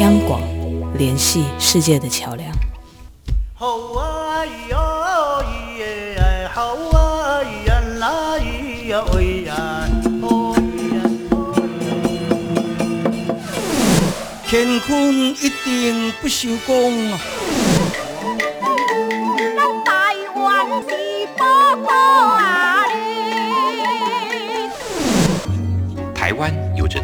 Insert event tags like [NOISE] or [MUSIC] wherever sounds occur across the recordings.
央广，联系世界的桥梁。好啊哟耶，好啊呀啦呀喂呀，哦呀。乾坤一定不朽功啊！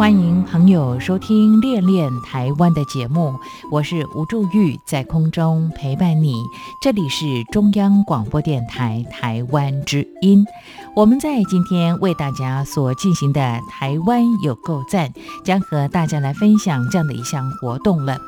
欢迎朋友收听《恋恋台湾》的节目，我是吴祝玉，在空中陪伴你。这里是中央广播电台台湾之音。我们在今天为大家所进行的“台湾有够赞”，将和大家来分享这样的一项活动了。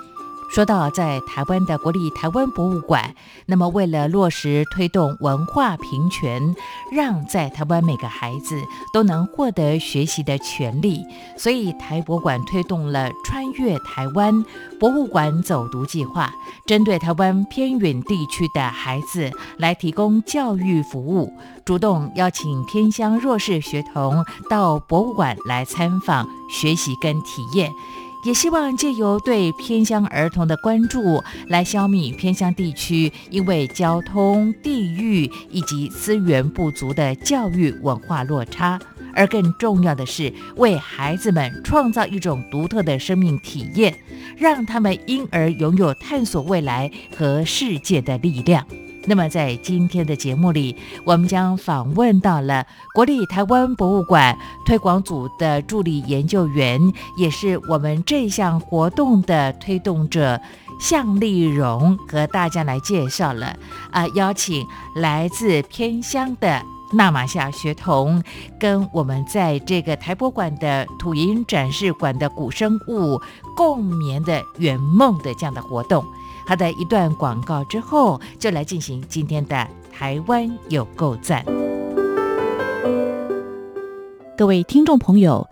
说到在台湾的国立台湾博物馆，那么为了落实推动文化平权，让在台湾每个孩子都能获得学习的权利，所以台博馆推动了穿越台湾博物馆走读计划，针对台湾偏远地区的孩子来提供教育服务，主动邀请偏乡弱势学童到博物馆来参访、学习跟体验。也希望借由对偏乡儿童的关注，来消弭偏乡地区因为交通、地域以及资源不足的教育文化落差，而更重要的是，为孩子们创造一种独特的生命体验，让他们因而拥有探索未来和世界的力量。那么，在今天的节目里，我们将访问到了国立台湾博物馆推广组的助理研究员，也是我们这项活动的推动者向丽荣，和大家来介绍了啊、邀请来自偏乡的。纳马夏学童跟我们在这个台博馆的土银展示馆的古生物共眠的圆梦的这样的活动。好的，一段广告之后，就来进行今天的台湾有够赞。各位听众朋友，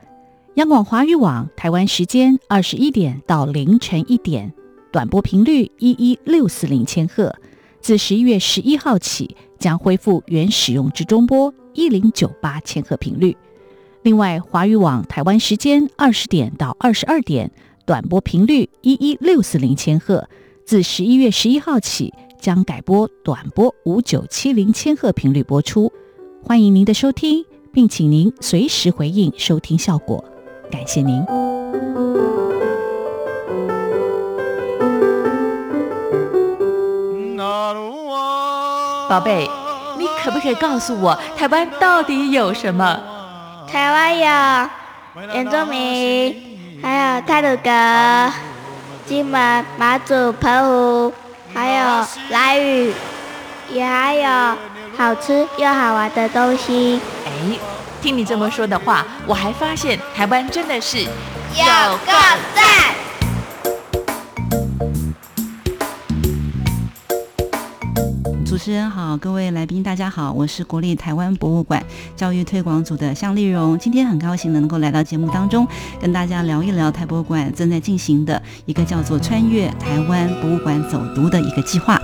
央广华语网台湾时间二十一点到凌晨一点，短波频率一一六四零千赫，自十一月十一号起将恢复原使用之中波一零九八千赫频率。另外，华语网台湾时间二十点到二十二点，短波频率一一六四零千赫，自十一月十一号起将改播短波五九七零千赫频率播出。欢迎您的收听。并请您随时回应收听效果，感谢您。宝贝，你可不可以告诉我，台湾到底有什么？台湾有原住民，还有泰鲁格、金门、马祖、澎湖，还有来屿，也还有好吃又好玩的东西。哎，听你这么说的话，我还发现台湾真的是有够赞！主持人好，各位来宾大家好，我是国立台湾博物馆教育推广组的向丽荣，今天很高兴能够来到节目当中，跟大家聊一聊台博物馆正在进行的一个叫做“穿越台湾博物馆走读”的一个计划。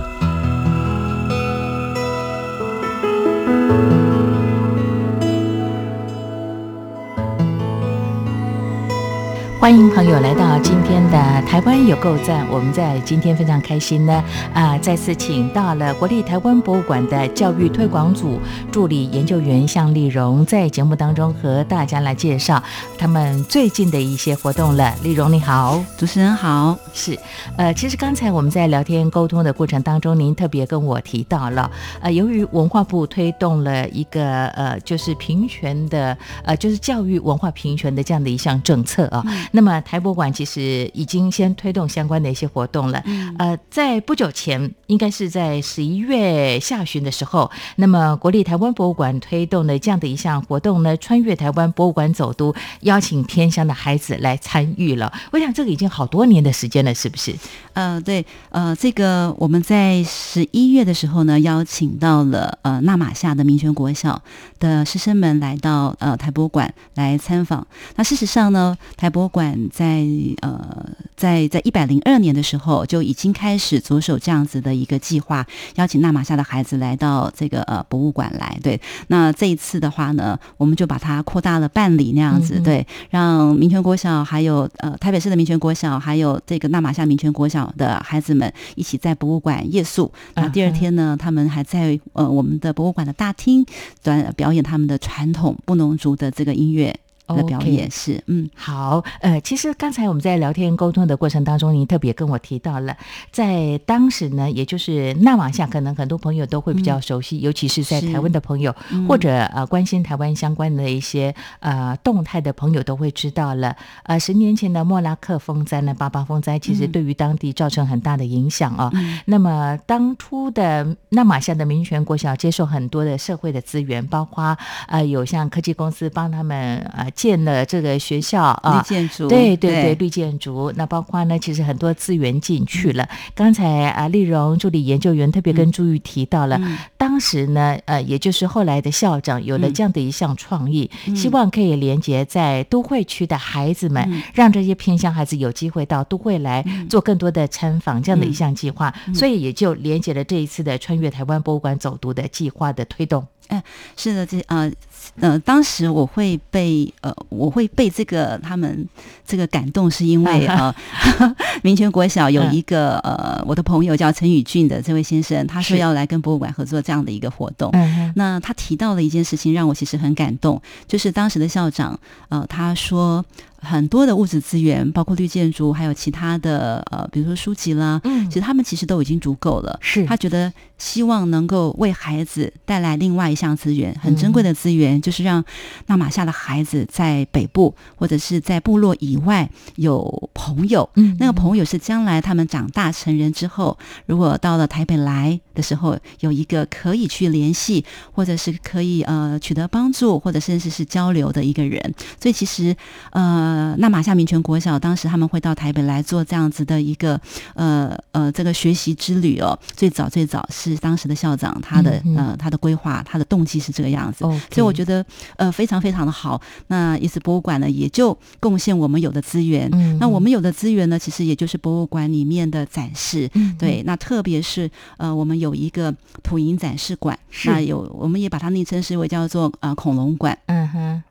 欢欢迎朋友来到今天的台湾有够赞。我们在今天非常开心呢，啊，再次请到了国立台湾博物馆的教育推广组助理研究员向丽荣，在节目当中和大家来介绍他们最近的一些活动了。丽荣你好，主持人好。是，呃，其实刚才我们在聊天沟通的过程当中，您特别跟我提到了，呃，由于文化部推动了一个呃，就是平权的，呃，就是教育文化平权的这样的一项政策啊。那么台博馆其实已经先推动相关的一些活动了。呃，在不久前，应该是在十一月下旬的时候，那么国立台湾博物馆推动的这样的一项活动呢，穿越台湾博物馆走读，邀请偏乡的孩子来参与了。我想这个已经好多年的时间了，是不是？呃，对，呃，这个我们在十一月的时候呢，邀请到了呃纳马夏的民权国小的师生们来到呃台博馆来参访。那事实上呢，台博馆在呃在在一百零二年的时候就已经开始着手这样子的一个计划，邀请纳玛夏的孩子来到这个呃博物馆来。对，那这一次的话呢，我们就把它扩大了办理那样子，对，让民权国小还有呃台北市的民权国小还有这个纳玛夏民权国小的孩子们一起在博物馆夜宿。那第二天呢，他们还在呃我们的博物馆的大厅端表演他们的传统布农族的这个音乐。的表演是，嗯，好，呃，其实刚才我们在聊天沟通的过程当中，您特别跟我提到了，在当时呢，也就是纳瓦夏，可能很多朋友都会比较熟悉，尤其是在台湾的朋友，或者呃关心台湾相关的一些呃动态的朋友都会知道了。呃，十年前的莫拉克风灾呢，八八风灾，其实对于当地造成很大的影响啊。那么当初的纳马夏的民权国小接受很多的社会的资源，包括呃有像科技公司帮他们呃。建了这个学校啊，绿建筑，对对对，绿建筑。那包括呢，其实很多资源进去了。刚才啊，丽荣助理研究员特别跟朱玉提到了，当时呢，呃，也就是后来的校长有了这样的一项创意，希望可以连接在都会区的孩子们，让这些偏乡孩子有机会到都会来做更多的参访，这样的一项计划，所以也就连接了这一次的穿越台湾博物馆走读的计划的推动。嗯，是的，这呃呃，当时我会被呃，我会被这个他们这个感动，是因为呃，[LAUGHS] 民权国小有一个呃，我的朋友叫陈宇俊的这位先生，他说要来跟博物馆合作这样的一个活动。那他提到了一件事情，让我其实很感动，就是当时的校长呃，他说。很多的物质资源，包括绿建筑，还有其他的呃，比如说书籍啦，嗯，其实他们其实都已经足够了。是他觉得希望能够为孩子带来另外一项资源，很珍贵的资源，就是让那马夏的孩子在北部或者是在部落以外有朋友。嗯，那个朋友是将来他们长大成人之后，如果到了台北来的时候，有一个可以去联系，或者是可以呃取得帮助，或者甚至是交流的一个人。所以其实呃。呃，那马夏民权国小当时他们会到台北来做这样子的一个呃呃这个学习之旅哦。最早最早是当时的校长他的呃他的规划他的动机是这个样子，所以我觉得呃非常非常的好。那也是博物馆呢也就贡献我们有的资源，那我们有的资源呢其实也就是博物馆里面的展示，对，那特别是呃我们有一个土银展示馆，那有我们也把它昵称是为叫做呃恐龙馆，嗯哼。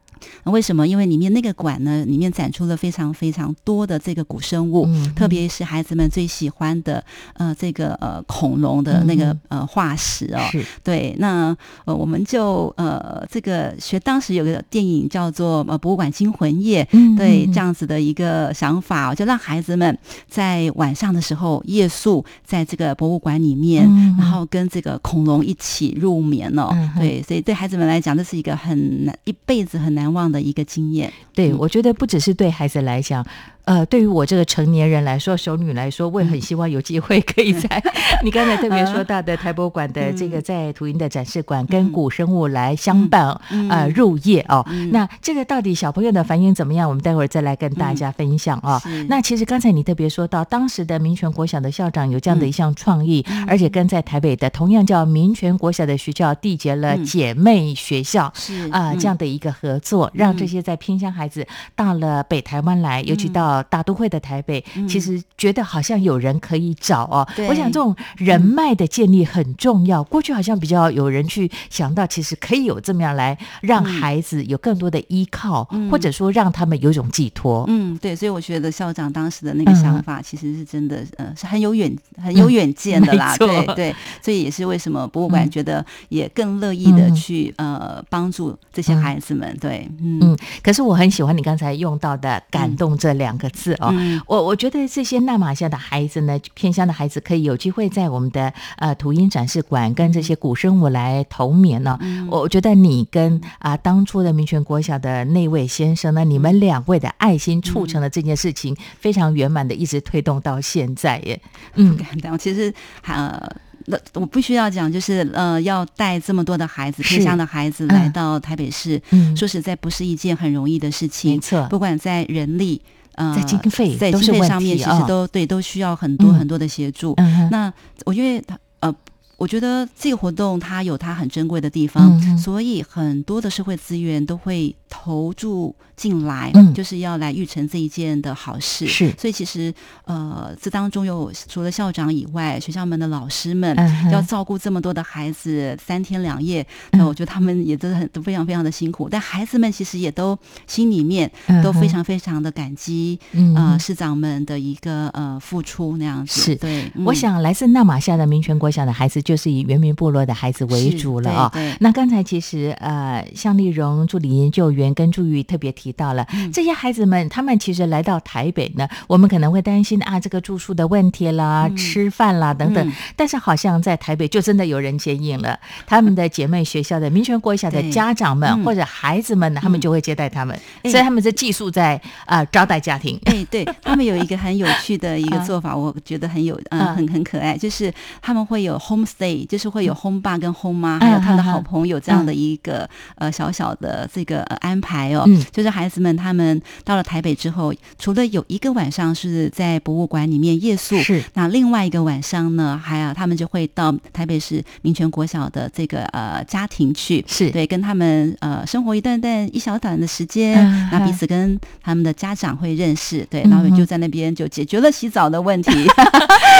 那为什么？因为里面那个馆呢，里面展出了非常非常多的这个古生物，特别是孩子们最喜欢的呃这个呃恐龙的那个呃化石哦。对，那呃我们就呃这个学当时有个电影叫做呃博物馆惊魂夜，对这样子的一个想法，就让孩子们在晚上的时候夜宿在这个博物馆里面，然后跟这个恐龙一起入眠哦。对，所以对孩子们来讲，这是一个很难一辈子很难。难忘的一个经验，对我觉得不只是对孩子来讲。呃，对于我这个成年人来说，熟女来说，我也很希望有机会可以在 [LAUGHS] 你刚才特别说到的台博馆的这个在图音的展示馆，跟古生物来相伴呃入夜哦。那这个到底小朋友的反应怎么样？我们待会儿再来跟大家分享哦。那其实刚才你特别说到，当时的民权国小的校长有这样的一项创意，而且跟在台北的同样叫民权国小的学校缔结了姐妹学校啊这样的一个合作，让这些在偏乡孩子到了北台湾来，尤其到。到大都会的台北，其实觉得好像有人可以找哦。我想这种人脉的建立很重要。过去好像比较有人去想到，其实可以有这么样来让孩子有更多的依靠，嗯或者说让他们有一种寄托。嗯，对，所以我觉得校长当时的那个想法，其实是真的，呃，是很有远、很有远见的啦。[LAUGHS] 嗯对对，所以也是为什么博物馆嗯觉得也更乐意的嗯去、呃帮助这些孩子们。对，嗯嗯，可是我很喜欢你刚才用到的“感动”这两个字哦。嗯我我觉得这些纳马夏的孩子呢，偏乡的孩子可以有机会在我们的呃图音展示馆跟这些古生物来同眠呢、嗯我我觉得你跟啊、当初的民权国小的那位先生呢，你们两位的爱心促成了这件事情非常圆满的，一直推动到现在耶。嗯，感动。其实呃。那我必须要讲，就是呃，要带这么多的孩子，偏乡的孩子嗯来到台北市，嗯说实在不是一件很容易的事情。没错不管在人力。呃，在经费在经费上面，其实都、对，都需要很多嗯很多的协助。嗯那我因为他呃，我觉得这个活动它有它很珍贵的地方，嗯所以很多的社会资源都会投注进来，嗯。就是要来育成这一件的好事。是。所以其实呃，这当中有除了校长以外，学校们的老师们、要照顾这么多的孩子，三天两夜，嗯。那、我觉得他们也真的很都非常非常的辛苦，但孩子们其实也都心里面都非常非常的感激，嗯呃，师长们的一个呃付出那样子。是。对，嗯。我想来自纳马夏的民权国小的孩子，就是以原民部落的孩子为主了啊、对对。那刚才其实呃，向丽荣助理研究员跟朱玉特别提到了、嗯。这些孩子们，他们其实来到台北呢，我们可能会担心啊，这个住宿的问题啦、吃饭啦等等、嗯。但是好像在台北就真的有人接应了，他们的姐妹学校的民权国小的家长们、嗯。或者孩子们呢，他们就会接待他们，哎。所以他们是寄宿在啊招待家庭。哎，对他们有一个很有趣的一个啊做法，我觉得很有，嗯、啊很很可爱，就是他们会有 home stay，就是会有 home 爸跟 home 妈，嗯还有他的嗯好朋友这样的一个、呃小小的这个、呃、安排哦。嗯。就是孩子们他们到了台北之后，除了有一个晚上是在博物馆里面夜宿，是那另外一个晚上呢，还有他们就会到台北市民权国小的这个呃家庭去，是对，跟他们呃生活一段段一小段的时间，嗯那彼嗯此跟他们的家长会认识，对，嗯然后就嗯在那边就解决了洗澡的问题。[LAUGHS]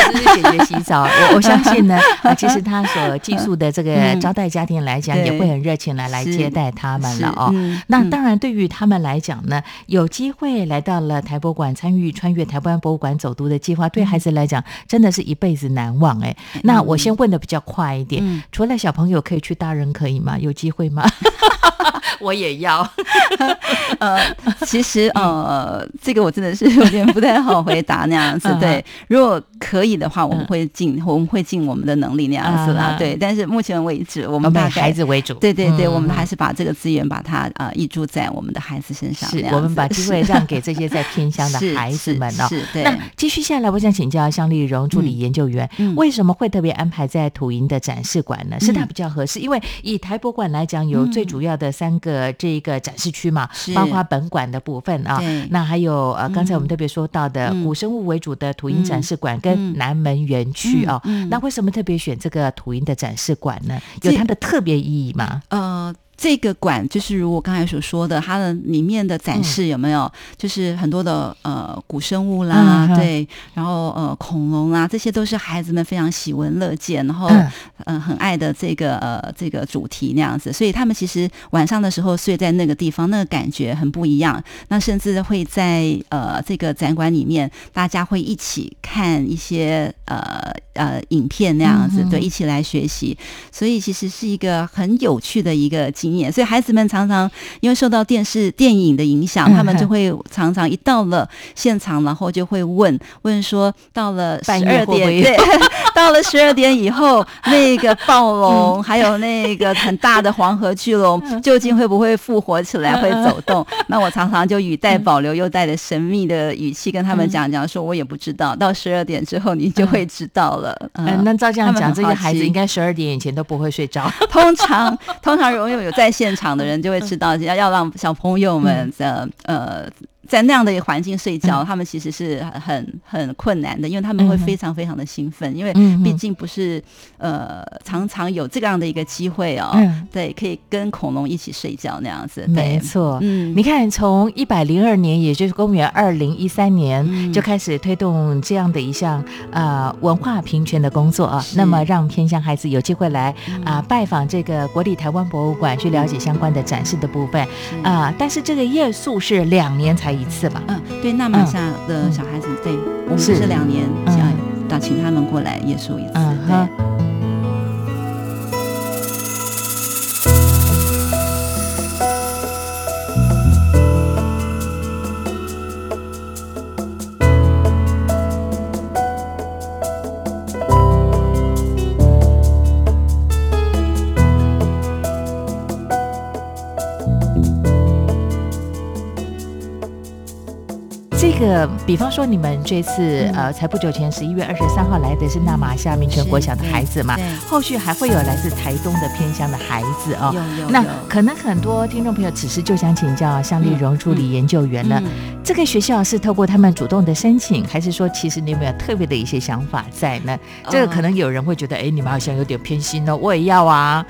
[LAUGHS] 就是解决洗澡。我我相信呢，[LAUGHS] 啊，其实他所寄宿的这个嗯招待家庭来讲，对也会很热情来来接待他们了哦。那当然，对于他们来讲呢，有机会来到了台博馆参与穿越台湾博物馆走读的计划，对孩子来讲真的是一辈子难忘哎。那我先问的比较快一点，嗯除了小朋友可以去，大人可以吗？有机会吗？[LAUGHS] 我也要。[LAUGHS] 呃，其实呃，这个我真的是有点不太好回答那样子 [LAUGHS] 嗯。对，如果可以的话，我们会尽我们会尽我们的能力那样子啦嗯。对，但是目前为止，我我们大概孩子为主。对对对，嗯我们还是把这个资源把它呃挹注在我们的孩子身上。是我们把机会让给这些在偏乡的 [LAUGHS] 孩子们哦。对那继续下来，我想请教向丽荣助理研究员，嗯为什么会特别安排在土营的展示馆呢？是它嗯比较合适，因为以台博馆来讲，有最主要的三个这一个展示区嘛，是包括本馆的部分啊对，那还有呃刚才我们嗯特别说到的嗯古生物为主的土营展示馆跟嗯南门园区哦。嗯嗯那为什么特别选这个土营的展示馆呢？有它的特别意义吗？呃，这个馆就是如我刚才所说的，它的里面的展示有没有，就是很多的呃古生物啦，对，然后呃恐龙啦，这些都是孩子们非常喜闻乐见，然后嗯。嗯、呃很爱的这个呃这个主题那样子，所以他们其实晚上的时候睡在那个地方，那个感觉很不一样。那甚至会在呃这个展馆里面，大家会一起看一些呃呃影片那样子，嗯对，一起来学习。所以其实是一个很有趣的一个经验。所以孩子们常常因为受到电视电影的影响，嗯他们就会常常一到了现场，然后就会问问说，到了十二点，对，[LAUGHS] 到了十二点以后，那个暴龙还有那个很大的黄河巨龙，究竟会不会复活起来，会走动？那我常常就语带保留，又带着神秘的语气跟他们讲讲，说我也不知道，到十二点之后你就会知道了。嗯，那照这样讲，这些孩子应该十二点以前都不会睡着。通常通常如果有在现场的人就会知道，要要让小朋友们的呃。在那样的一个环境睡觉，他们其实是很很困难的，因为他们会嗯非常非常的兴奋，因为毕竟不是呃常常有这样的一个机会哦，嗯。对，可以跟恐龙一起睡觉那样子，对。没错，嗯。你看，从一百零二年，也就是公元二零一三年、嗯。就开始推动这样的一项呃文化平权的工作啊，那么让偏乡孩子有机会来啊、嗯。拜访这个国立台湾博物馆，去了解相关的展示的部分。啊、但是这个夜宿是两年才一次吧？嗯，对，纳马夏的小孩子，对我们是。是两年嗯。想要请他们过来也说一次，对个，比方说你们这次、嗯。呃，才不久前十一月二十三号来的是纳马夏民权国小的孩子嘛对，后续还会有来自台东的偏乡的孩子哦。那有有。有可能很多听众朋友此时就想请教向丽荣助理研究员了，嗯这个学校是透过他们主动的申请，还是说其实你有没有特别的一些想法在呢？这个可能有人会觉得，哎、你们好像有点偏心哦，我也要啊。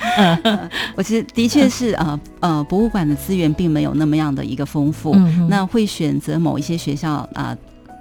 [LAUGHS] 我其实的确是呃呃，博物馆的资源并没有那么样的一个丰富，嗯那会选择某一些学校啊。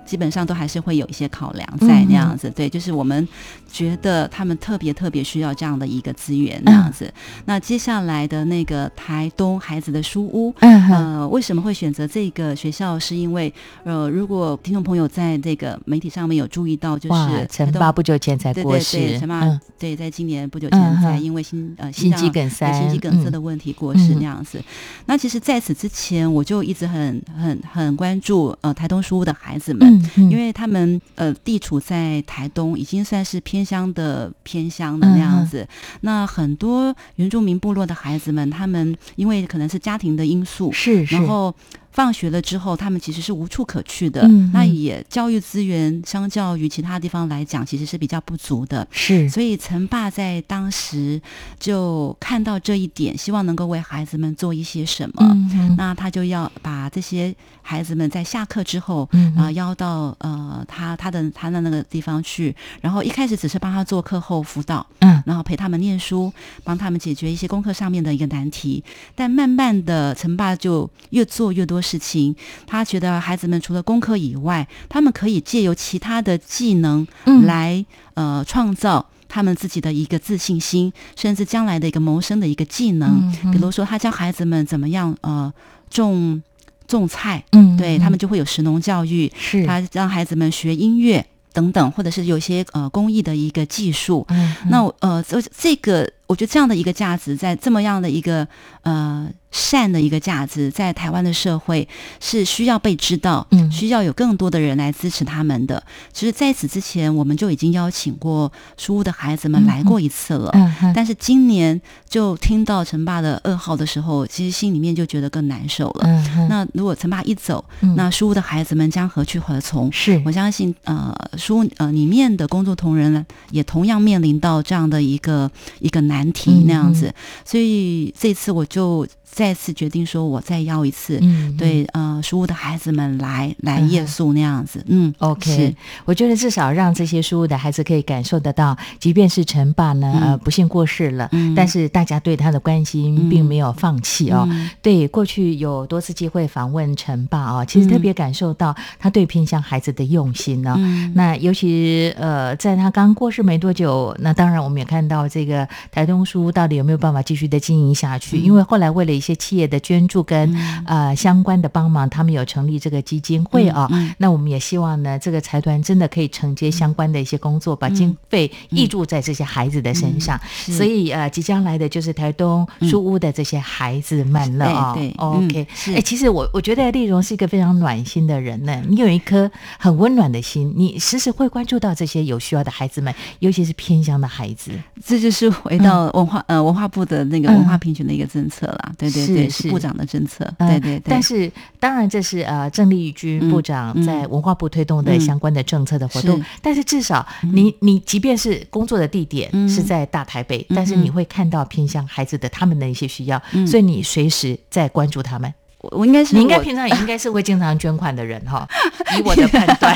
基本上都还是会有一些考量在那样子，对，就是我们觉得他们特别特别需要这样的一个资源那样子。那接下来的那个台东孩子的书屋，嗯呃，为什么会选择这个学校？是因为呃，如果听众朋友在这个媒体上面有注意到，就是陈爸不久前才过世。对，陈爸、嗯。对，在今年不久嗯前才因为心呃心脏肌梗塞心肌梗塞嗯的问题过世嗯。那样子。那其实在此之前，我就一直很很很关注呃台东书屋的孩子们，嗯嗯因为他们呃地处在台东，已经算是偏乡的偏乡的那嗯样子。那很多原住民部落的孩子们，他们因为可能是家庭的因素，是是然后。放学了之后，他们其实是无处可去的。那也教育资源相较于其他地方来讲，其实是比较不足的。是所以陈爸在当时就看到这一点，希望能够为孩子们做一些什么。那他就要把这些孩子们在下课之后，啊、邀到呃他他的他的那个地方去，然后一开始只是帮他做课后辅导，嗯然后陪他们念书，帮他们解决一些功课上面的一个难题。但慢慢的，陈爸就越做越多事情。他觉得孩子们除了功课以外，他们可以借由其他的技能嗯来、呃创造。他们自己的一个自信心，甚至将来的一个谋生的一个技能，嗯比如说他教孩子们怎么样呃种种菜，嗯对他们就会有食农教育，是他让孩子们学音乐等等，或者是有些呃工艺的一个技术。嗯那呃这这个我觉得这样的一个价值，在这么样的一个呃善的一个价值，在台湾的社会是需要被知道，嗯需要有更多的人来支持他们的。其实在此之前，我们就已经邀请过书屋的孩子们来过一次了，嗯哼但是今年就听到陈爸的噩耗的时候，其实心里面就觉得更难受了。嗯那如果陈爸一走，嗯那书屋的孩子们将何去何从？是我相信，呃，书屋呃里面的工作同仁呢，也同样面临到这样的一个一个难题嗯那样子，所以这次我就再次决定说，我再邀一次，嗯对，呃，书屋的孩子们来来嗯。夜宿那样子，嗯 OK，是。我觉得至少让这些书屋的孩子可以感受得到，即便是陈爸呢，嗯。呃，不幸过世了，嗯。但是大家对他的关心嗯并没有放弃哦。嗯。对，过去有多次机会访问陈爸哦，其实特别感受到他对偏向孩子的用心呢、嗯。那尤其呃，在他刚过世没多久，那当然我们也看到这个台东书屋到底有没有办法继续的经营下去？因为后来为了一些企业的捐助跟、呃相关的帮忙，他们有成立这个基金会啊、嗯那我们也希望呢，这个财团真的可以承接相关的一些工作，把经费挹注在这些孩子的身上。是。所以呃，即将来的就是台东书屋的这些孩子们了啊、OK，哎、其实我我觉得丽蓉是一个非常暖心的人呢。你有一颗很温暖的心，你时时会关注到这些有需要的孩子们，尤其是偏乡的孩子。这就是回到文化、呃文化部的那个嗯。文化平权的一个政策啦，对对对，对是。部长的政策，呃对对对。但是当然这是呃郑丽君嗯部长嗯。在文化部推动的嗯。相关的政策的活动，是。但是至少你你即便是工作的地点嗯。是在大台北，但是嗯。你会看到偏向孩子的他们的一些需要，嗯。所以你随时在关注他们。我应该是你应该平常 [LAUGHS] 也应该是会经常捐款的人哈，以我的判断，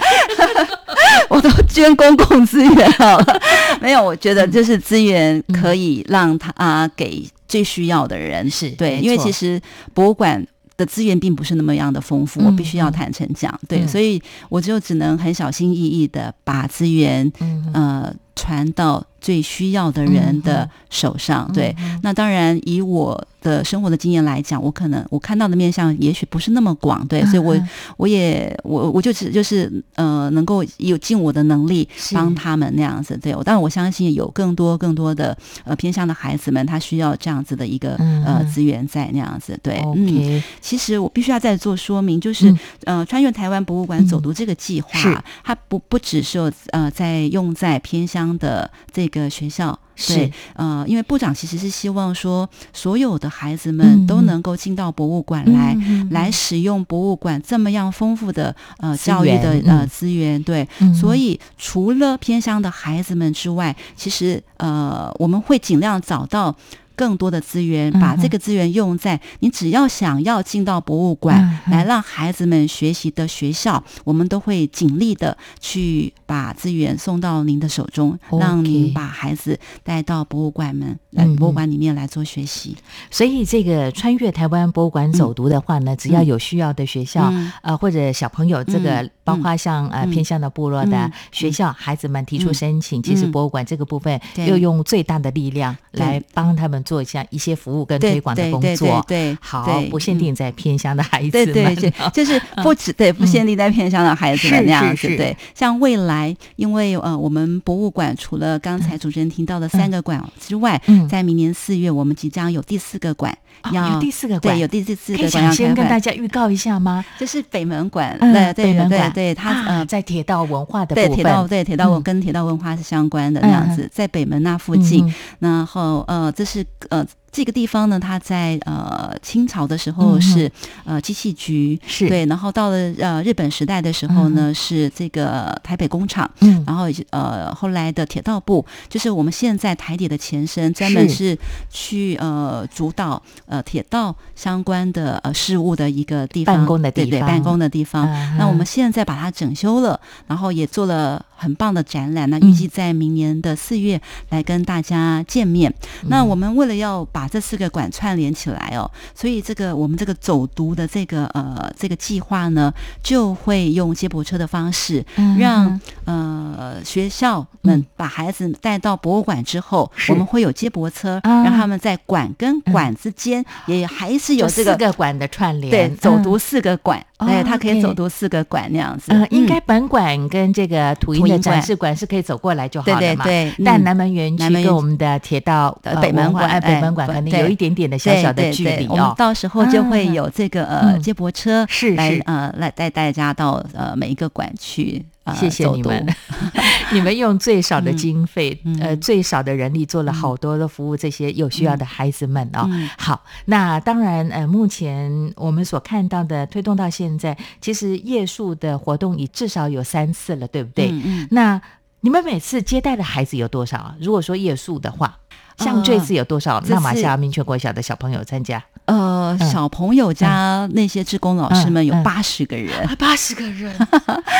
[LAUGHS] 我都捐公共资源好了。[LAUGHS] 没有，我觉得就是资源可以让他啊、给最需要的人。是对，因为其实博物馆。的资源并不是那么样的丰富，我必须要坦诚讲，对，嗯所以我就只能很小心翼翼的把资源，嗯呃，传到最需要的人的手上。对，那当然以我的生活的经验来讲，我可能我看到的面向也许不是那么广，对，所以我我也我我就只就是呃，能够有尽我的能力帮他们那样子。对，当然我相信有更多更多的呃偏向的孩子们，他需要这样子的一个嗯呃资源在那样子。对，嗯。其实我必须要再做说明，就是、呃，穿越台湾博物馆走读这个计划，是。它不不只是有呃在用在偏乡的这个学校。是对，呃，因为部长其实是希望说，所有的孩子嗯们都能够进到博物馆来，来使用博物馆这么样丰富的呃教育的呃嗯资源。对，嗯所以除了偏乡的孩子们之外，其实呃我们会尽量找到。更多的资源，把这个资源用在你只要想要进到博物馆、来让孩子们学习的学校，我们都会尽力的去把资源送到您的手中让您把孩子带到博物馆们来嗯博物馆里面来做学习。所以这个穿越台湾博物馆走读的话呢，只要有需要的学校、嗯。呃或者小朋友，这个嗯包括像、呃嗯。偏向的部落的嗯。学校，孩子们提出嗯。申请，其实嗯。博物馆这个部分对。又用最大的力量来帮他们做一下一些服务跟推广的工作。对对。好，不限定在偏乡的孩子对们。对对，就 [LAUGHS] 是不止对不限定在偏乡的孩子们那样子。对，像未来，因为呃，我们博物馆除了刚才主持人提到的三个馆之外，嗯在明年四月，我们即将有第四个馆。有第四个馆。对，有第四四可以个馆要抢先跟大，家预告一下吗？就是北门馆，嗯对对北门馆。对对，它啊呃在铁道文化的对部分，铁道对铁道文嗯跟铁道文化是相关的那样子，在北门那附近。嗯，然后呃，这是呃这个地方呢，它在呃清朝的时嗯候是呃机器局，是。对，然后到了呃日本时代的时候呢，是这个台北工厂，嗯。然后呃后来的铁道部，就是我们现在台铁的前身，专门是。是去呃主导呃铁道相关的呃事务的一个地方，办公的地对对，办公的地方。嗯那我们现在把它整修了，然后也做了很棒的展览。那嗯预计在明年的四月来跟大家见面。那我们为了要把这四个馆串联起来哦，所以这个我们这个走读的这个呃这个计划呢，就会用接驳车的方式，嗯让呃学校们把孩子带到博物馆之后，我们会有接驳车，啊。让他们在馆跟馆之间也还是有这个四个馆的串联，对走嗯。读四个馆，哦对，他可以走读四个馆那样子。呃，应嗯该本馆跟这个土银的展示馆是可以走过来就好了嘛。对对，对但南门园区跟我们的铁道呃北门馆哎北门馆可能有一点点的小小的距离哦。我们到时候就会啊有这个呃嗯。接驳车是是。来呃来带大家到呃每一个馆去呃谢谢你们，[LAUGHS] 你们用最少的嗯经费，呃，嗯最少的人力做了好多的服务这些有需要的孩子们哦。嗯好，那当然，呃，目前我们所看到的推动到现在，其实夜宿的活动已至少有三次了，对不对？嗯嗯那你们每次接待的孩子有多少啊？如果说夜宿的话，像这次有多少这纳马次夏民权国小的小朋友参加？呃嗯。小朋友家那些志工老师们有八十个人，八十个人，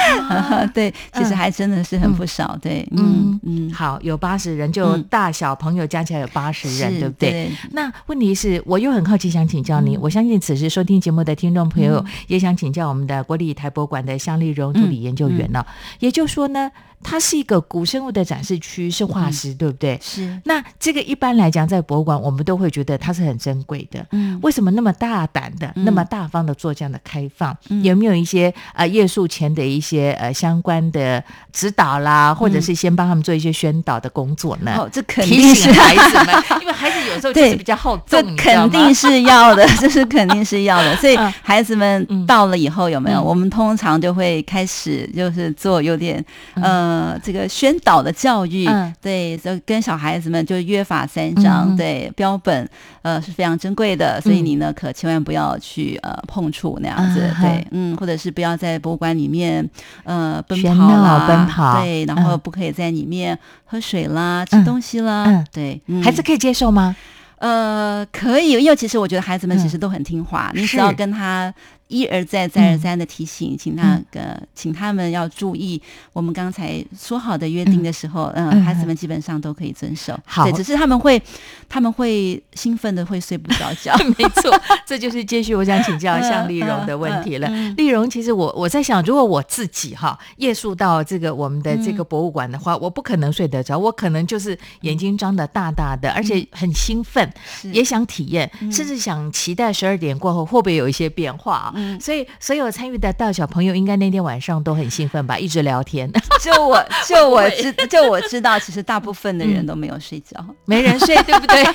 [LAUGHS] 对，其实嗯还真的是很不少，对，嗯。嗯，好，有八十人，就嗯。大小朋友加起来有八十人，对不对？对。那问题是，我又很好奇，想请教你。我相信此时收听节目的听众朋友，也想请教我们的国立台博馆的向丽荣助理研究员呢、也就是说呢，它是一个古生物的展示区，是化石，对不对？是，那这个一般来讲，在博物馆我们都会觉得它是很珍贵的。嗯为什么那么大胆的、嗯那么大方的做这样的开放？嗯有没有一些呃夜宿前的一些呃相关的指导啦，或者是先帮他们做一些宣导的工作呢？这肯定是醒孩子们，[LAUGHS] 因为孩子有时候就是对比较好这动，肯定是要的，[LAUGHS] 这是肯定是要的。所以嗯孩子们嗯到了以后有没有？嗯我们通常就会开始就是做有点呃这个宣导的教育嗯，对，就跟小孩子们就约法三章，嗯对，标本呃是非常珍贵的，所以嗯你呢可千万不要去呃碰触那样子对，嗯，或者是不要在博物馆里面呃奔跑啦，奔跑对，然后嗯。不可以在里面喝水啦、嗯。吃东西啦嗯，对，嗯。孩子可以接受吗？呃，可以，因为其实我觉得孩子们其实都很听话，你只要跟他。一而再、再而三的提醒，请那个，请他们要注意我们刚才说好的约定的时候，嗯，孩子们基本上都可以遵守。好，只是他们会，他们会兴奋的会睡不着觉。[LAUGHS] 没错，这就是接续我想请教向丽蓉的问题了。丽蓉，其实我我在想，如果我自己哈夜宿到这个我们的这个博物馆的话，我不可能睡得着，我可能就是眼睛张得大大的，而且很兴奋，也想体验，甚至想期待十二点过后会不会有一些变化啊？嗯，所以所有参与的大小朋友应该那天晚上都很兴奋吧，[LAUGHS] 一直聊天。就我 [LAUGHS] 就我知就我知道，其实大部分的人都没有睡觉，没人睡，对不对？[LAUGHS]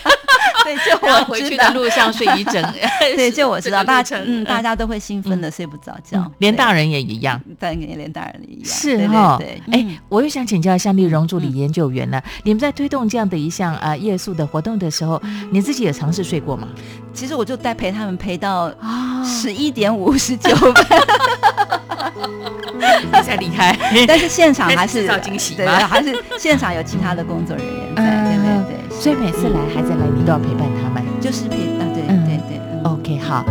对，就我回去的路上睡一整。对，就我知道，大家嗯，大家都会兴奋的睡不着觉，连大人也一样，对，连大人也一样。是哈，对。哎，我又想请教一下丽蓉助理研究员了，你们在推动这样的一项啊夜宿的活动的时候，你自己也尝试睡过吗？其实我就带陪他们陪到十一点五十九分，[LAUGHS] 才离开。[LAUGHS] 但是现场还是造惊喜，对，还是现场有其他的工作人员在，对对对。所以每次来孩子来，你都要陪伴他们，就是陪啊，对对对。OK，好。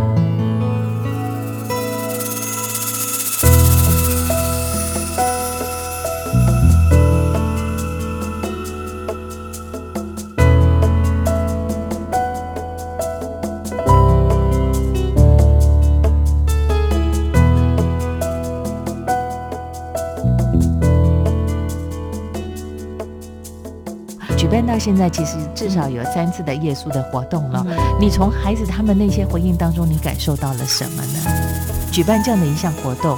到现在其实至少有三次的夜宿的活动了。你从孩子他们那些回应当中，你感受到了什么呢？举办这样的一项活动。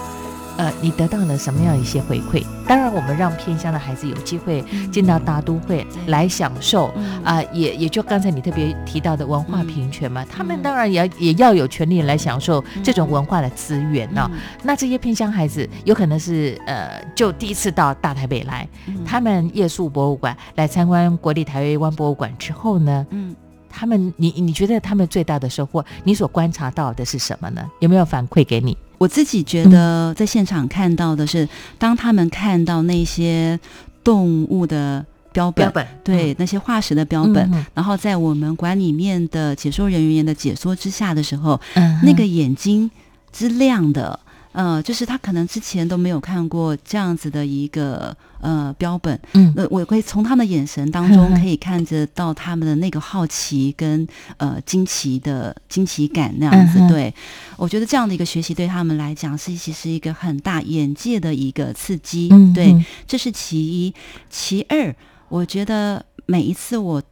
呃，你得到了什么样一些回馈？当然，我们让偏乡的孩子有机会进到大都会来享受啊，也也就刚才你特别提到的文化平权嘛，他们当然也也要有权利来享受这种文化的资源呢。那这些偏乡孩子有可能是呃，就第一次到大台北来，他们夜宿博物馆来参观国立台湾博物馆之后呢，嗯，他们你你觉得他们最大的收获，你所观察到的是什么呢？有没有反馈给你？我自己觉得，在现场看到的是，当他们看到那些动物的标本，对那些化石的标本，然后在我们馆里面的解说人员的解说之下的时候，那个眼睛之亮的。呃，就是他可能之前都没有看过这样子的一个呃标本，嗯，那我可以从他们的眼神当中 [LAUGHS] 可以看着到他们的那个好奇跟呃惊奇的惊奇感那样子，对。我觉得这样的一个学习对他们来讲是其实一个很大眼界的一个刺激，对，这是其一，其二，我觉得每一次我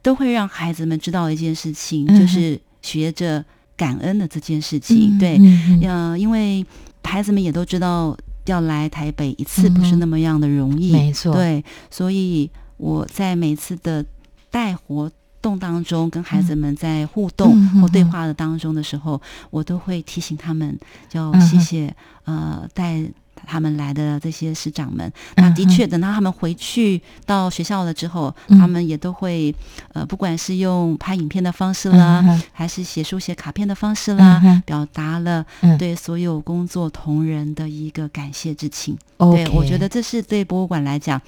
都会让孩子们知道一件事情，就是学着感恩的这件事情，对，呃，因为。孩子们也都知道，要来台北一次不是那么样的容易，没错。对，所以我在每次的带活动当中，跟孩子们在互动或对话的当中的时候，我都会提醒他们，就谢谢呃带。他们来的这些师长们，那的确等到他们回去到学校了之后，他们也都会呃，不管是用拍影片的方式啦，还是写书写卡片的方式啦，表达了对所有工作同仁的一个感谢之情。对，我觉得这是对博物馆来讲。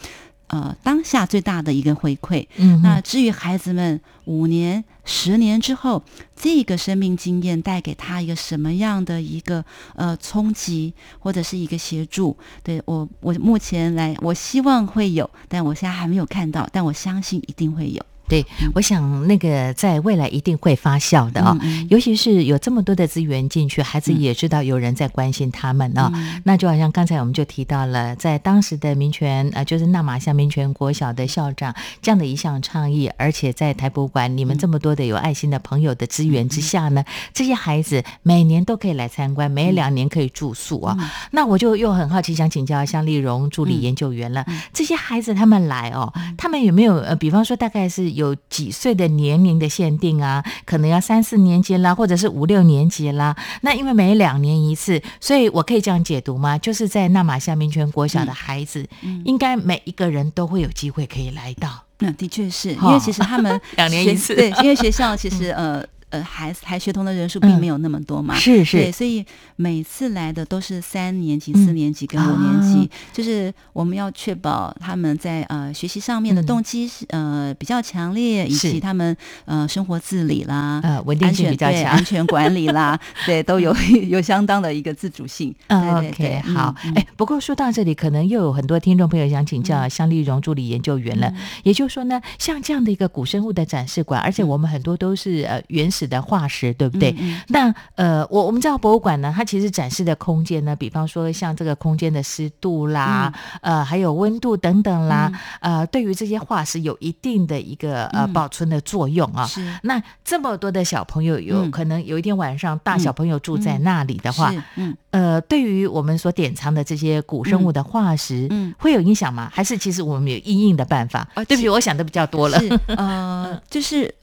呃，当下最大的一个回馈。嗯，那至于孩子们五年、十年之后，这个生命经验带给他一个什么样的一个呃冲击，或者是一个协助？对我，我目前来，我希望会有，但我现在还没有看到，但我相信一定会有。对，我想那个在未来一定会发酵的啊，尤其是有这么多的资源进去，孩子也知道有人在关心他们啊。那就好像刚才我们就提到了，在当时的民权啊，就是纳马乡民权国小的校长这样的一项倡议，而且在台博物馆你们这么多的有爱心的朋友的资源之下呢，这些孩子每年都可以来参观，每两年可以住宿啊。那我就又很好奇，想请教向丽荣助理研究员了，这些孩子他们来哦，他们有没有呃，比方说大概是。有几岁的年龄的限定啊？可能要三四年级啦，或者是五六年级啦。那因为每两年一次，所以我可以这样解读吗？就是在纳马夏民权国小的孩子，应该每一个人都会有机会可以来到。那的确是因为其实他们 [LAUGHS] 两年一次，对，因为学校其实 [LAUGHS] 呃。呃孩子还学童的人数并嗯没有那么多嘛，是是对，所以每次来的都是三年级、四年级跟五年级，啊就是我们要确保他们在呃学习上面的嗯动机是、呃比较强烈，以及他们呃生活自理啦，呃稳定性比较强对安全管理啦，[LAUGHS] 对，都有 [LAUGHS] 有相当的一个自主性。嗯对对 OK，对好，嗯哎、不过说到这里，可能又有很多听众朋友想请教香丽荣助理研究员了。也就是说呢，像这样的一个古生物的展示馆，而且我们很多都是呃原始的化石，对不对？嗯那呃，我我们知道博物馆呢，它其实展示的空间呢，比方说像这个空间的湿度啦，呃，还有温度等等啦，呃，对于这些化石有一定的一个呃嗯保存的作用啊。是那这么多的小朋友，有嗯可能有一天晚上大小朋友住在那里的话，是嗯呃，对于我们所典藏的这些古生物的化石，嗯会有影响吗？还是其实我们有应应的办法？啊对不起，我想的比较多了。是呃，就是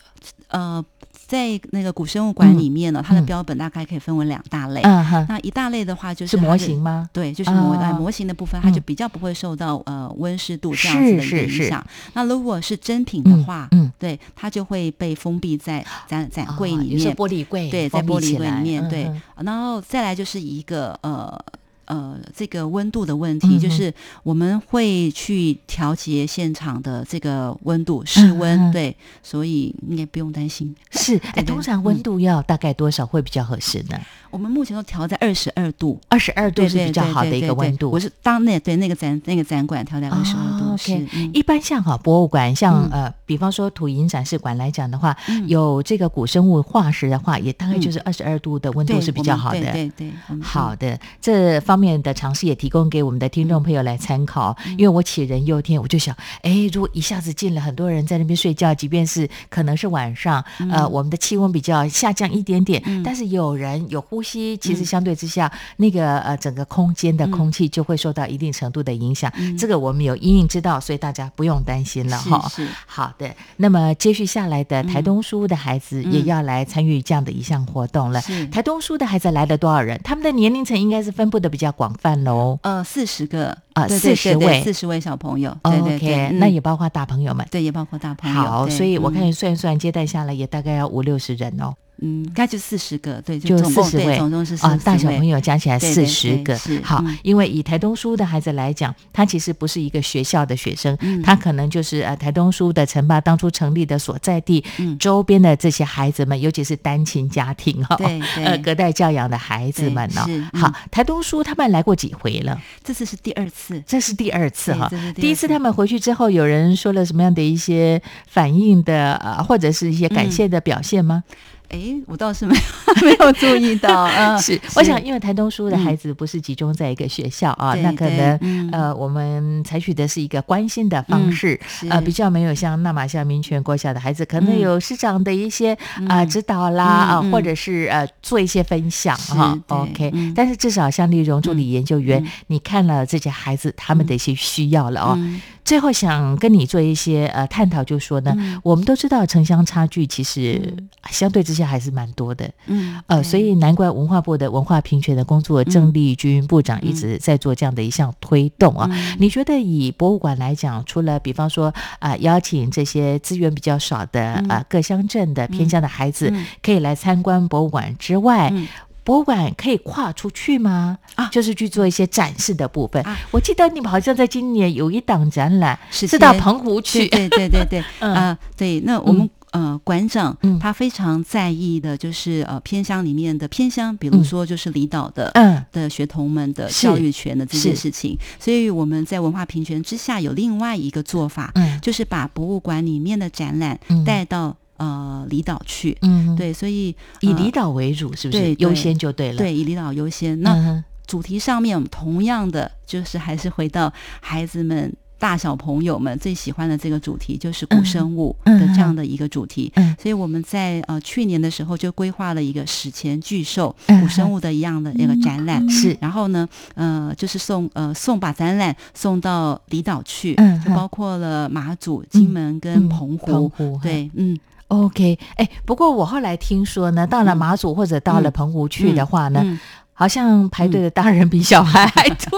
呃，在那个古生物馆里面呢，它的嗯。标本大概可以分为两大类。那一大类的话就是是模型吗？对，就是模、模型的部分，它就嗯。比较不会受到呃温湿度这样子的一个影响。那如果是真品的话，嗯。嗯对，它就会被封闭在展展柜啊里面，玻璃柜对，在玻璃柜里面，对。嗯。然后再来就是一个呃。呃，这个温度的问题，嗯就是我们会去调节现场的这个温度、室温，嗯对，所以应该不用担心。是，[LAUGHS] 哎，通常温度要大概多少会比较合适呢？我们目前都调在二十二度，二十二度是比较好的一对对对。个温度。我是当那对那个展那个展馆调在二十二度，哦是一般像哈博物馆，像嗯。呃，比方说土银展示馆来讲的话，嗯。有这个古生物化石的话，也大概就是二十二度的温度是比较好的。对对好的，这方面的尝试也提供给我们的听众朋友来参考。嗯。因为我杞人忧天，我就想，哎，如果一下子进了很多人在那边睡觉，即便是可能是晚上，呃，我们的气温比较下降一点点，嗯。但是有人有呼吸，其实相对之下，那个呃整个空间的空气就会受到一定程度的影响。这个我们有阴影知道，所以大家不用担心了是哈。是好的，那么接续下来的台东书屋的孩子也嗯要来参与这样的一项活动了。是台东书的孩子来了多少人？他们的年龄层应该是分布的比较广泛喽。呃四十个啊四十位四十位小朋友，对对 OK，对，嗯那也包括大朋友们。对也包括大朋友，好，所以我嗯看算一算，接待下来也大概要五六十人哦。嗯，该就四十个，对，就四十位，总共是40，啊大小朋友加起来四十个。好嗯，因为以台东书的孩子来讲，他其实不是一个学校的学生，嗯。他可能就是呃台东书的城坝当初成立的所在地嗯。周边的这些孩子们，尤其是单亲家庭哈，[LAUGHS] 呃隔代教养的孩子们呢好，台东书他们来过几回了？这次是第二次，这是第二次哈。第第一次次他们回去之后，有人说了什么样的一些反应的呃，或者是一些感谢的表现吗？哎，我倒是没有 [LAUGHS] 没有注意到，[LAUGHS] 嗯，是，我想，因为台东书的孩子不是集中在一个学校啊，对那可能、嗯呃，我们采取的是一个关心的方式，是。呃，比较没有像那马夏民权国小的孩子，可能嗯。有师长的一些啊、指导啦啊、或者是呃做一些分享哈。对 OK，、嗯。但是至少像丽蓉助理研究员，嗯你看了这些孩子他们的一些需要了哦。嗯。最后想跟你做一些呃探讨，就说呢，嗯。我们都知道城乡差距其实相对之下还是蛮多的。嗯，呃，所以难怪文化部的文化平权的工作，郑丽君部长一直在做这样的一项推动啊。嗯。你觉得以博物馆来讲，除了比方说啊、邀请这些资源比较少的啊、各乡镇的偏乡的孩子、嗯。可以来参观博物馆之外，嗯。博物馆可以跨出去吗？啊。就是去做一些展示的部分。啊。我记得你们好像在今年有一档展览时是到澎湖去，对对对对对，[LAUGHS] 嗯。啊，对，那我们。呃，馆长嗯。他非常在意的就是呃偏乡里面的偏乡，比如说就是离岛的嗯。的学童们的教育权的这件事情，所以我们在文化平权之下有另外一个做法，嗯。就是把博物馆里面的展览嗯。带到呃离岛去，嗯，，对，所以以呃离岛为主，是不是？优先就对了？对以离岛优先，那主题上面，我们同样的就是还是回到孩子们。大小朋友们最喜欢的这个主题就是古生物嗯的这样的一个主题，嗯所以我们在呃去年的时候就规划了一个史前巨兽嗯古生物的一样的一个展览，是。然后呢，呃，就是送呃送把展览送到离岛去，嗯就包括了马祖、金门跟澎湖，澎湖对，嗯，OK，哎，不过我后来听说呢，到了嗯马祖或者到了澎湖去的话呢，嗯。好像排队的大人比小孩还多。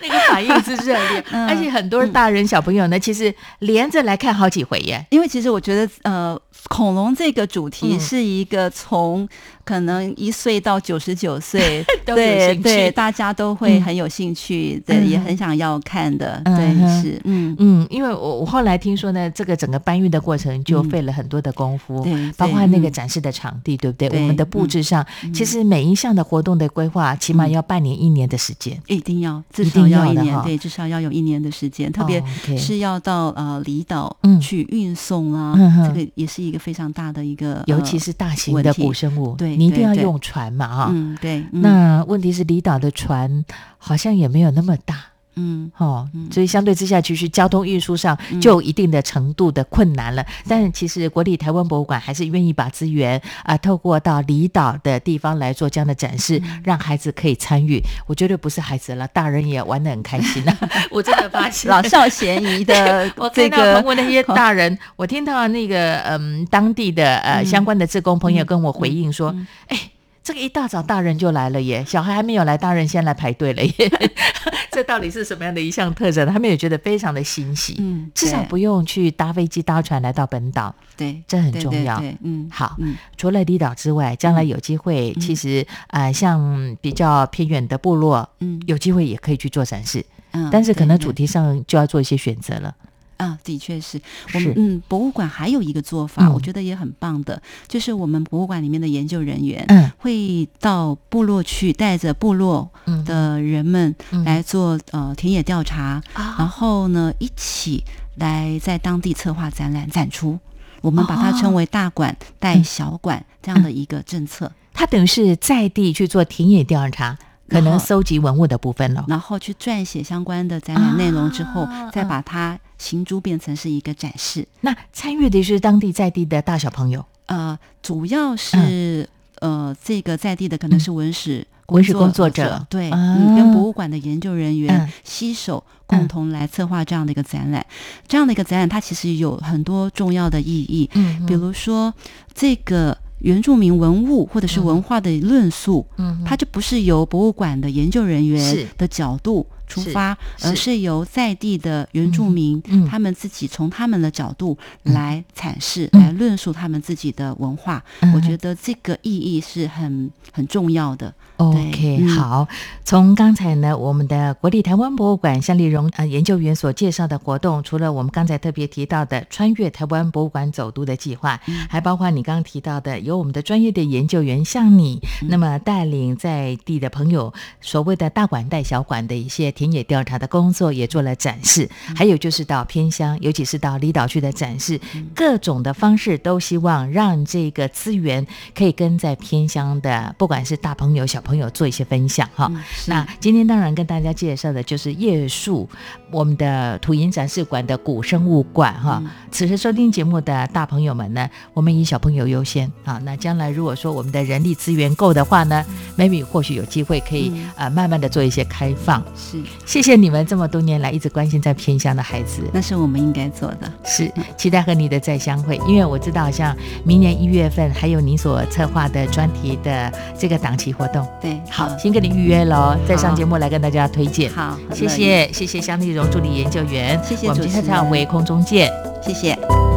那个反应是热烈，[LAUGHS] 嗯而且很多大人小朋友呢，其实连着来看好几回耶。因为其实我觉得，呃，恐龙这个主题嗯。是一个从可能一岁到九十九岁 [LAUGHS] 都有对兴趣。对，大家都会嗯很有兴趣，对，嗯。也很想要看的，嗯。对，是，嗯。嗯，因为我我后来听说呢，这个整个搬运的过程就嗯费了很多的功夫，对包括那个嗯。展示的场地，对不对？对我们的布置上，其实每一项的活动的规划，起码要半年一年的时间。一定要至少要一年，对，至少要有一年的时间，特别是要到呃离岛嗯。去运送啊，嗯这个也是一个非常大的一个，尤其是大型的古生物，对你一定要用船嘛，哈。嗯，对，嗯那问题是离岛的船好像也没有那么大。嗯。哦，所以相对之下，其实交通运输上就有一定的程度的困难了。但其实国立台湾博物馆还是愿意把资源啊、透过到离岛的地方来做这样的展示，让孩子可以参与。我觉得不是孩子了，大人也玩的很开心啊！[LAUGHS] 我真的发现。老少咸宜的 [LAUGHS] 我这看到个澎湖那些大人，[LAUGHS] 我听到那个嗯当地的呃嗯。相关的志工朋友跟我回应说，哎。这个一大早大人就来了耶，小孩还没有来，大人先来排队了耶。[LAUGHS] 这到底是什么样的一项特征？他们也觉得非常的欣喜，嗯至少不用去搭飞机搭船来到本岛，对，这很重要。对对嗯，好，嗯除了离岛之外，将来有机会，其实呃，像比较偏远的部落，嗯有机会也可以去做展示，嗯但是可能主题上就要做一些选择了。啊，的确是。我是。们嗯，博物馆还有一个做法，嗯。我觉得也很棒的，就是我们博物馆里面的研究人员，嗯，会到部落去，带着部落嗯。的人们嗯。来做、呃田野调查，啊。然后呢一起来在当地策划展览展出。我们把它称为大馆带小馆这样的一个政策。它等于是在地去做田野调查，可能搜集文物的部分了。然后去撰写相关的展览内容之后，啊再把它行珠变成是一个展示。那参与的是当地在地的大小朋友，呃，主要是、呃，这个在地的可能是文史、嗯。文史工作者。对，跟博物馆的研究人员嗯。携手共同来策划这样的一个展览。这样的一个展览，它其实有很多重要的意义，嗯比如说这个。原住民文物或者是文化的论述，嗯它就不是由博物馆的研究人员的角度出发，是。而是由在地的原住民、他们自己从他们的角度来阐释、嗯。来论述他们自己的文化。嗯我觉得这个意义是很很重要的。OK，、嗯。好。从刚才呢，我们的国立台湾博物馆向丽荣呃研究员所介绍的活动，除了我们刚才特别提到的穿越台湾博物馆走读的计划，还包括你刚刚提到的由我们的专业的研究员像你，那么带领在地的朋友所谓的大馆带小馆的一些田野调查的工作也做了展示，还有就是到偏乡，尤其是到离岛去的展示，各种的方式都希望让这个资源可以跟在偏乡的，不管是大朋友小朋友做一些分享哈。那今天当然跟大家介绍的就是夜树，我们的土银展示馆的古生物馆哈。此时收听节目的大朋友们呢，我们以小朋友优先啊。那将来如果说我们的人力资源够的话呢，maybe 或许有机会可以、呃慢慢的做一些开放。是，谢谢你们这么多年来一直关心在偏乡的孩子。那是我们应该做的。是期待和你的再相会，因为我知道像明年一月份还有你所策划的专题的这个档期活动。对，好，先跟你预约了，再上节目来跟大家推荐。好，谢谢谢谢香丽荣助理研究员，谢谢我们今天常回空中见，谢谢。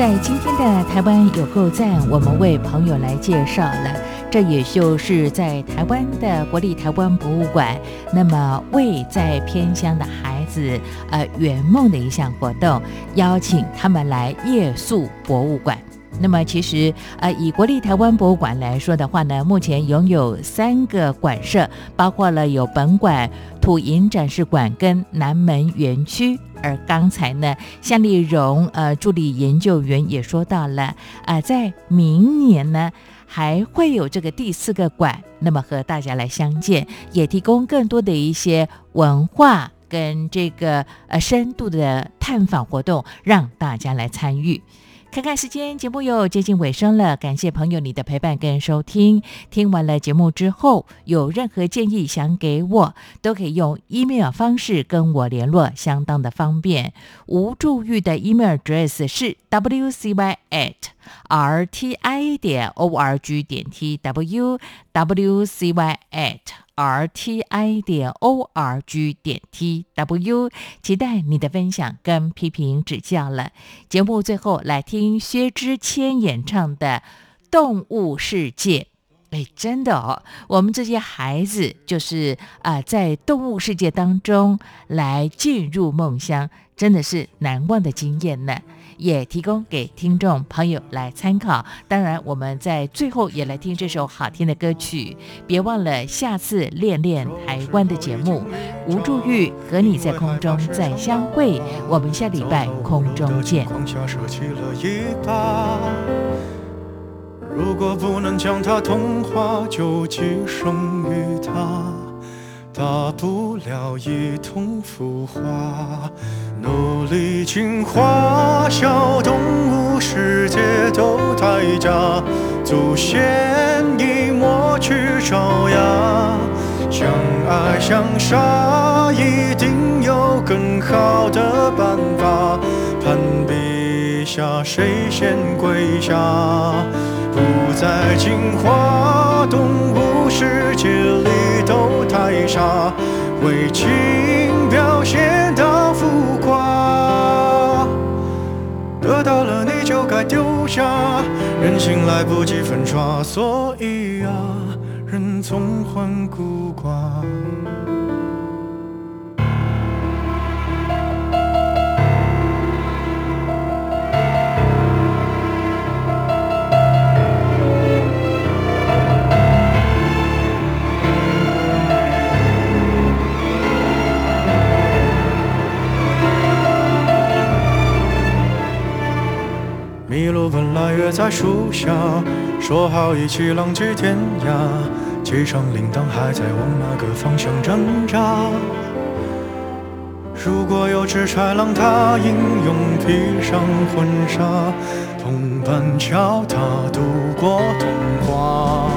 在今天的台湾有够赞，我们为朋友来介绍了，这也就是在台湾的国立台湾博物馆，那么为在偏乡的孩子呃圆梦的一项活动，邀请他们来夜宿博物馆。那么其实，呃，以国立台湾博物馆来说的话呢，目前拥有三个馆舍，包括了有本馆、土银展示馆跟南门园区。而刚才呢，向丽荣呃助理研究员也说到了，呃，在明年呢还会有这个第四个馆，那么和大家来相见，也提供更多的一些文化跟这个呃深度的探访活动，让大家来参与。看看时间，节目又接近尾声了。感谢朋友你的陪伴跟收听。听完了节目之后，有任何建议想给我，都可以用 email 方式跟我联络，相当的方便。吴祝玉的 email address 是 wcy at rti 点 org 点 tw wcy at。r t i 点 o r g 点 t w，期待你的分享跟批评指教了。节目最后来听薛之谦演唱的《动物世界》。哎，真的哦，我们这些孩子就是啊，在动物世界当中来进入梦乡，真的是难忘的经验呢。也提供给听众朋友来参考。当然，我们在最后也来听这首好听的歌曲。别忘了下次练练台湾的节目，吴祝玉和你在空中再相会。我们下礼拜空中见。如果不能将它同化，就寄生于它。大不了一同腐化，努力进化，小动物世界都太假，祖先已抹去爪牙，相爱相杀，一定有更好的办法，下谁先跪下，不再进化，动物世界里都。太傻，为情表现到浮夸，得到了你就该丢下，人心来不及粉刷，所以啊，人总患孤寡。一路奔来约在树下，说好一起浪迹天涯。机场铃铛还在往哪个方向挣扎。如果有只豺狼，它英勇披上婚纱，同伴敲它度过童话。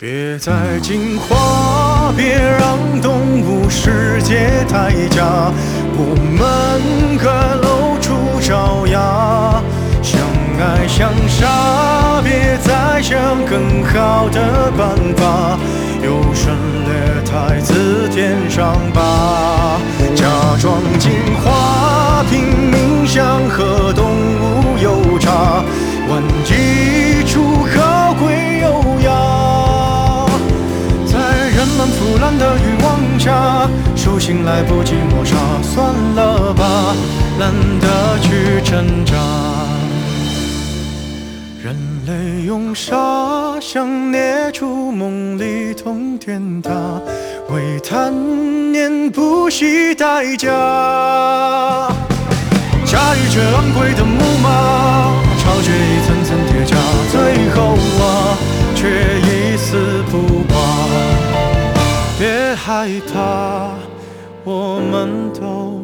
别再进化，别让动物世界太假，我们该露出爪牙，相爱相杀，别再想更好的办法，优胜劣汰字典上吧，假装进化，拼命想和动物有差，万懒得欲望下，手心来不及抹杀，算了吧，懒得去挣扎。人类用沙想捏出梦里通天塔，为贪念不惜代价。驾驭着昂贵的木马，巢穴一层层叠加，最后啊，却害怕，我们都。